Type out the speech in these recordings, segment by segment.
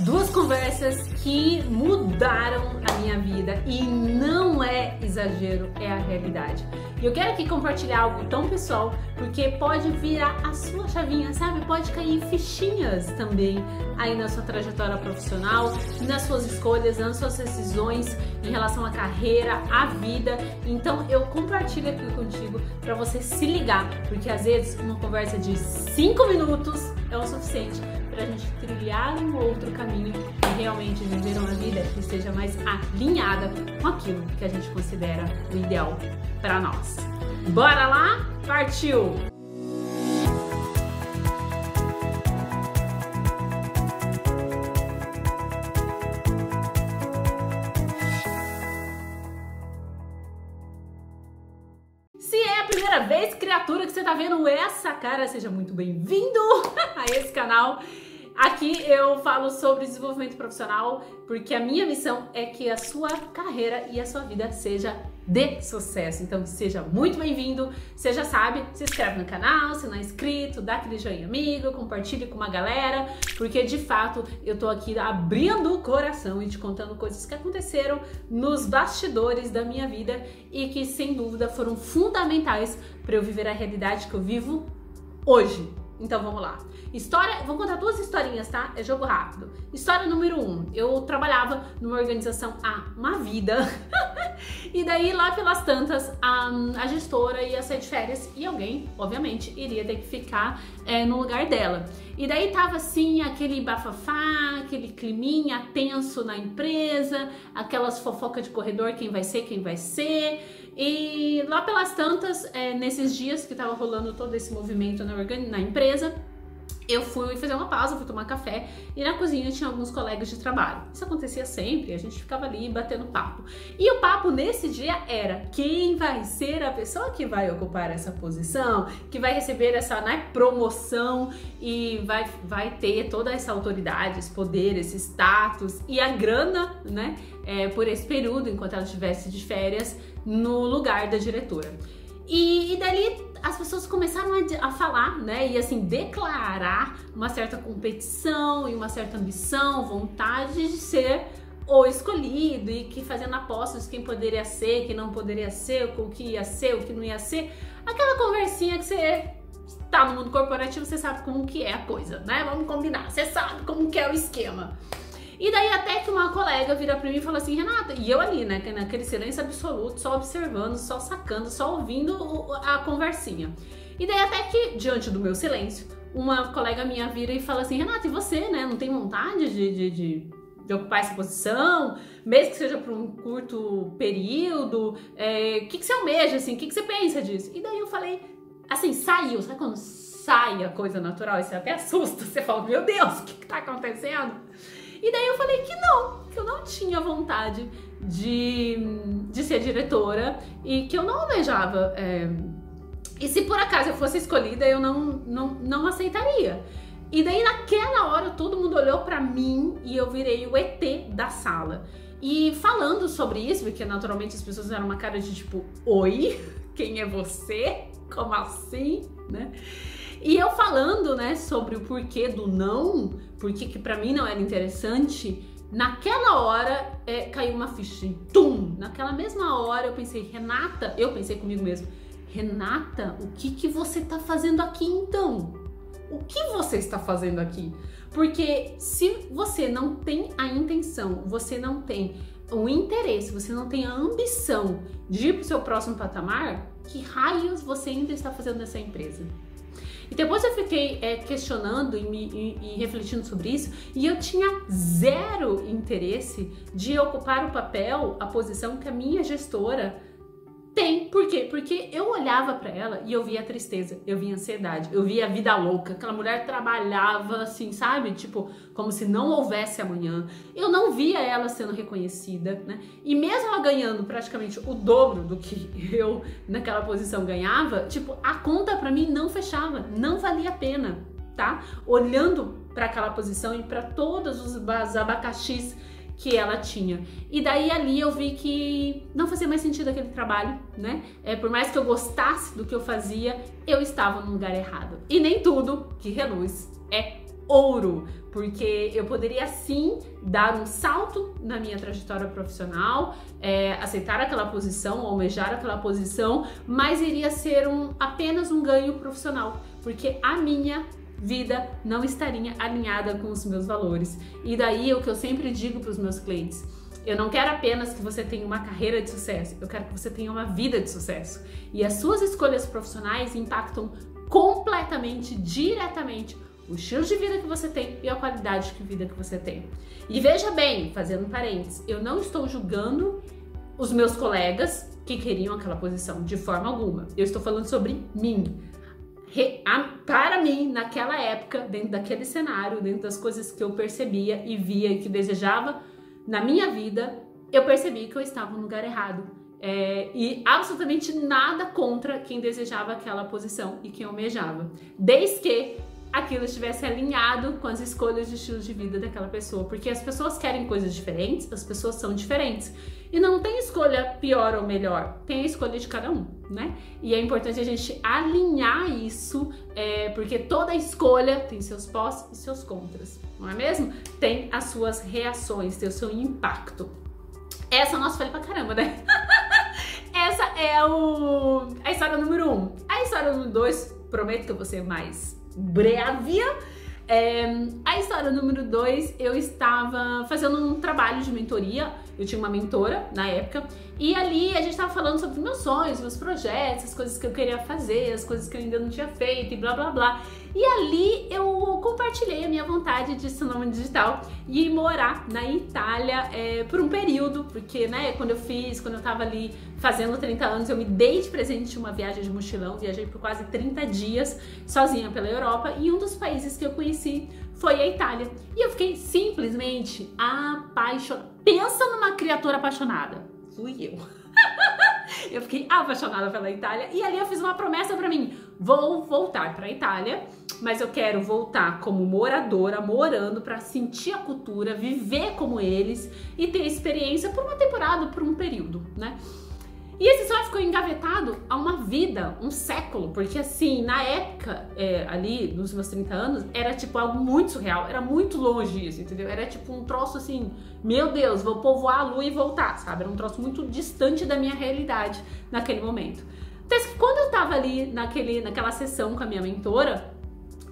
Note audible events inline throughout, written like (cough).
Duas conversas que mudaram a minha vida e não é exagero, é a realidade. E eu quero aqui compartilhar algo tão pessoal, porque pode virar a sua chavinha, sabe? Pode cair fichinhas também aí na sua trajetória profissional, nas suas escolhas, nas suas decisões em relação à carreira, à vida. Então eu compartilho aqui contigo para você se ligar, porque às vezes uma conversa de 5 minutos é o suficiente para a gente trilhar um outro caminho e realmente viver uma vida que esteja mais alinhada com aquilo que a gente considera o ideal para nós. Bora lá? Partiu! Se é a primeira vez, criatura, que você tá vendo essa cara, seja muito bem-vindo (laughs) a esse canal. Aqui eu falo sobre desenvolvimento profissional porque a minha missão é que a sua carreira e a sua vida seja de sucesso. Então seja muito bem-vindo. Você já sabe, se inscreve no canal, se não é inscrito, dá aquele joinha amigo, compartilhe com uma galera, porque de fato eu tô aqui abrindo o coração e te contando coisas que aconteceram nos bastidores da minha vida e que sem dúvida foram fundamentais para eu viver a realidade que eu vivo hoje. Então vamos lá. História, vou contar duas historinhas, tá? É jogo rápido. História número um: eu trabalhava numa organização há uma vida. (laughs) e daí, lá pelas tantas, a, a, gestora ia sair de férias e alguém, obviamente, iria ter que ficar é, no lugar dela. E daí tava assim, aquele bafafá, aquele climinha tenso na empresa, aquelas fofocas de corredor, quem vai ser, quem vai ser. E lá pelas tantas, é, nesses dias que tava rolando todo esse movimento na, na empresa, eu fui fazer uma pausa, fui tomar café e na cozinha tinha alguns colegas de trabalho. Isso acontecia sempre, a gente ficava ali batendo papo. E o papo nesse dia era quem vai ser a pessoa que vai ocupar essa posição, que vai receber essa né, promoção e vai, vai ter toda essa autoridade, esse poder, esse status e a grana, né, é, por esse período, enquanto ela estivesse de férias, no lugar da diretora. E, e dali as pessoas começaram a, a, falar, né, e assim, declarar uma certa competição e uma certa ambição, vontade de ser o escolhido e que fazendo apostas quem poderia ser, quem não poderia ser, o que ia ser, o que não ia ser. Aquela conversinha que você tá no mundo corporativo, você sabe como que é a coisa, né? Vamos combinar, você sabe como que é o esquema. E daí até que uma colega vira pra mim e fala assim, Renata, e eu ali, né, naquele silêncio absoluto, só observando, só sacando, só ouvindo a conversinha. E daí até que, diante do meu silêncio, uma colega minha vira e fala assim, Renata, e você, né, não tem vontade de, de, de, de ocupar essa posição, mesmo que seja por um curto período, o é, que, que você almeja, assim, o que, que você pensa disso? E daí eu falei, assim, saiu, sabe quando sai a coisa natural você até assusta, você fala, meu Deus, o que, que tá acontecendo? E daí eu falei que não, que eu não tinha vontade de, de ser diretora e que eu não almejava. É, e se por acaso eu fosse escolhida, eu não, não, não aceitaria. E daí naquela hora todo mundo olhou para mim e eu virei o ET da sala. E falando sobre isso, porque naturalmente as pessoas eram uma cara de tipo, oi, quem é você? Como assim, né? E eu falando, né, sobre o porquê do não, porque que para mim não era interessante, naquela hora é, caiu uma ficha, tum! Naquela mesma hora eu pensei, Renata, eu pensei comigo mesmo, Renata, o que que você tá fazendo aqui então? O que você está fazendo aqui? Porque se você não tem a intenção, você não tem o interesse, você não tem a ambição de ir para o seu próximo patamar, que raios você ainda está fazendo nessa empresa? E depois eu fiquei é, questionando e, me, e, e refletindo sobre isso, e eu tinha zero interesse de ocupar o papel, a posição que a minha gestora tem, por quê? Porque eu olhava para ela e eu via a tristeza, eu via a ansiedade, eu via a vida louca. Aquela mulher trabalhava assim, sabe? Tipo, como se não houvesse amanhã. Eu não via ela sendo reconhecida, né? E mesmo ela ganhando praticamente o dobro do que (laughs) eu naquela posição ganhava, tipo, a conta para mim não fechava, não valia a pena, tá? Olhando para aquela posição e para todos os abacaxis que ela tinha. E daí ali eu vi que não fazia mais sentido aquele trabalho, né? É, por mais que eu gostasse do que eu fazia, eu estava no lugar errado. E nem tudo que reluz é ouro, porque eu poderia sim dar um salto na minha trajetória profissional, é, aceitar aquela posição, almejar aquela posição, mas iria ser um, apenas um ganho profissional, porque a minha vida não estaria alinhada com os meus valores. E daí é o que eu sempre digo para os meus clientes. Eu não quero apenas que você tenha uma carreira de sucesso, eu quero que você tenha uma vida de sucesso. E as suas escolhas profissionais impactam completamente, diretamente o estilo de vida que você tem e a qualidade de vida que você tem. E veja bem, fazendo parênteses, eu não estou julgando os meus colegas que queriam aquela posição de forma alguma. Eu estou falando sobre mim. Para mim, naquela época, dentro daquele cenário, dentro das coisas que eu percebia e via e que desejava na minha vida, eu percebi que eu estava no lugar errado. É, e absolutamente nada contra quem desejava aquela posição e quem almejava. Desde que aquilo estivesse alinhado com as escolhas de estilo de vida daquela pessoa, porque as pessoas querem coisas diferentes, as pessoas são diferentes. E não tem escolha pior ou melhor, tem a escolha de cada um, né? E é importante a gente alinhar isso, é, porque toda escolha tem seus pós e seus contras, não é mesmo? Tem as suas reações, tem o seu impacto. Essa nossa falei pra caramba, né? (laughs) Essa é o, a história número um. A história número dois, prometo que eu vou ser mais breve. É, a história número dois, eu estava fazendo um trabalho de mentoria. Eu tinha uma mentora na época, e ali a gente estava falando sobre meus sonhos, meus projetos, as coisas que eu queria fazer, as coisas que eu ainda não tinha feito e blá blá blá. E ali eu compartilhei a minha vontade de ser nome digital e morar na Itália é, por um período, porque né, quando eu fiz, quando eu estava ali fazendo 30 anos, eu me dei de presente uma viagem de mochilão, viajei por quase 30 dias sozinha pela Europa e um dos países que eu conheci foi a Itália. E eu fiquei simplesmente apaixonada. Pensa numa criatura apaixonada. Fui eu. (laughs) eu fiquei apaixonada pela Itália e ali eu fiz uma promessa para mim: vou voltar para a Itália, mas eu quero voltar como moradora, morando para sentir a cultura, viver como eles e ter experiência por uma temporada, por um período, né? E esse sonho ficou engavetado há uma vida, um século, porque assim, na época, é, ali, nos meus 30 anos, era tipo algo muito surreal, era muito longe isso, entendeu? Era tipo um troço assim, meu Deus, vou povoar a lua e voltar, sabe? Era um troço muito distante da minha realidade naquele momento. Então, que quando eu tava ali naquele, naquela sessão com a minha mentora,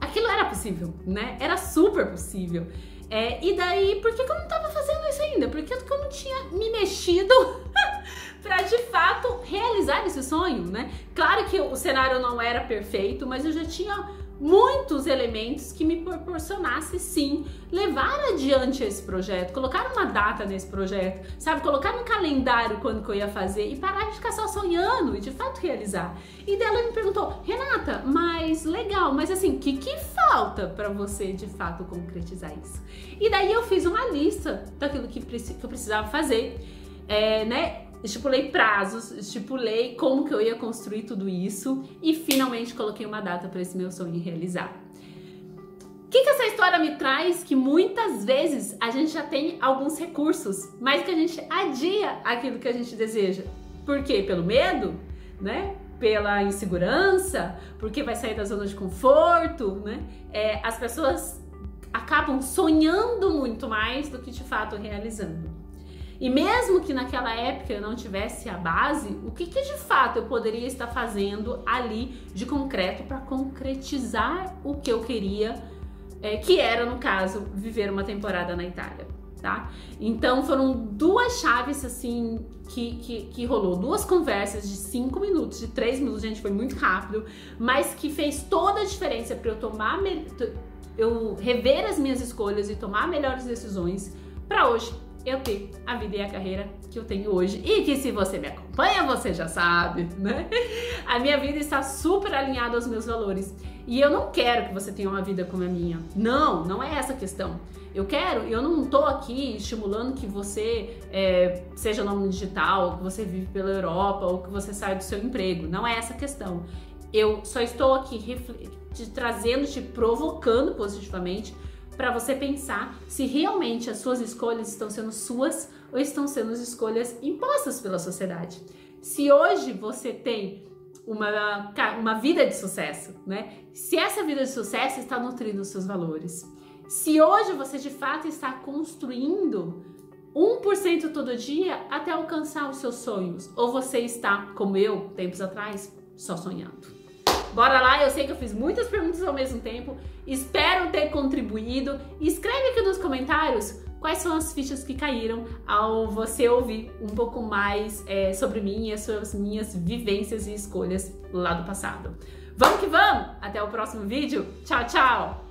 aquilo era possível, né? Era super possível. É, e daí, por que, que eu não tava fazendo isso ainda? Por que, que eu não tinha me mexido (laughs) para de fato realizar esse sonho, né? Claro que o cenário não era perfeito, mas eu já tinha muitos elementos que me proporcionasse sim levar adiante esse projeto, colocar uma data nesse projeto, sabe, colocar um calendário quando que eu ia fazer e parar de ficar só sonhando e de fato realizar. E dela me perguntou, Renata, mas legal, mas assim, o que, que falta para você de fato concretizar isso? E daí eu fiz uma lista daquilo que, que eu precisava fazer, é, né? Estipulei prazos, estipulei como que eu ia construir tudo isso e finalmente coloquei uma data para esse meu sonho realizar. O que, que essa história me traz? Que muitas vezes a gente já tem alguns recursos, mas que a gente adia aquilo que a gente deseja. Por quê? Pelo medo, né? Pela insegurança, porque vai sair da zona de conforto, né? É, as pessoas acabam sonhando muito mais do que de fato realizando. E mesmo que naquela época eu não tivesse a base, o que, que de fato eu poderia estar fazendo ali de concreto para concretizar o que eu queria, é, que era, no caso, viver uma temporada na Itália. Tá? Então foram duas chaves assim que, que, que rolou, duas conversas de cinco minutos, de três minutos, gente, foi muito rápido, mas que fez toda a diferença para eu tomar, eu rever as minhas escolhas e tomar melhores decisões para hoje eu ter a vida e a carreira que eu tenho hoje e que se você me acompanha, você já sabe, né? A minha vida está super alinhada aos meus valores e eu não quero que você tenha uma vida como a minha. Não, não é essa a questão. Eu quero, eu não estou aqui estimulando que você é, seja nome digital, que você vive pela Europa ou que você saia do seu emprego. Não é essa a questão. Eu só estou aqui te trazendo, te provocando positivamente para você pensar se realmente as suas escolhas estão sendo suas ou estão sendo as escolhas impostas pela sociedade. Se hoje você tem uma, uma vida de sucesso, né? Se essa vida de sucesso está nutrindo os seus valores. Se hoje você de fato está construindo 1% todo dia até alcançar os seus sonhos, ou você está, como eu, tempos atrás, só sonhando. Bora lá, eu sei que eu fiz muitas perguntas ao mesmo tempo, espero ter contribuído. Escreve aqui nos comentários quais são as fichas que caíram ao você ouvir um pouco mais é, sobre mim e as suas minhas vivências e escolhas lá do passado. Vamos que vamos! Até o próximo vídeo. Tchau, tchau!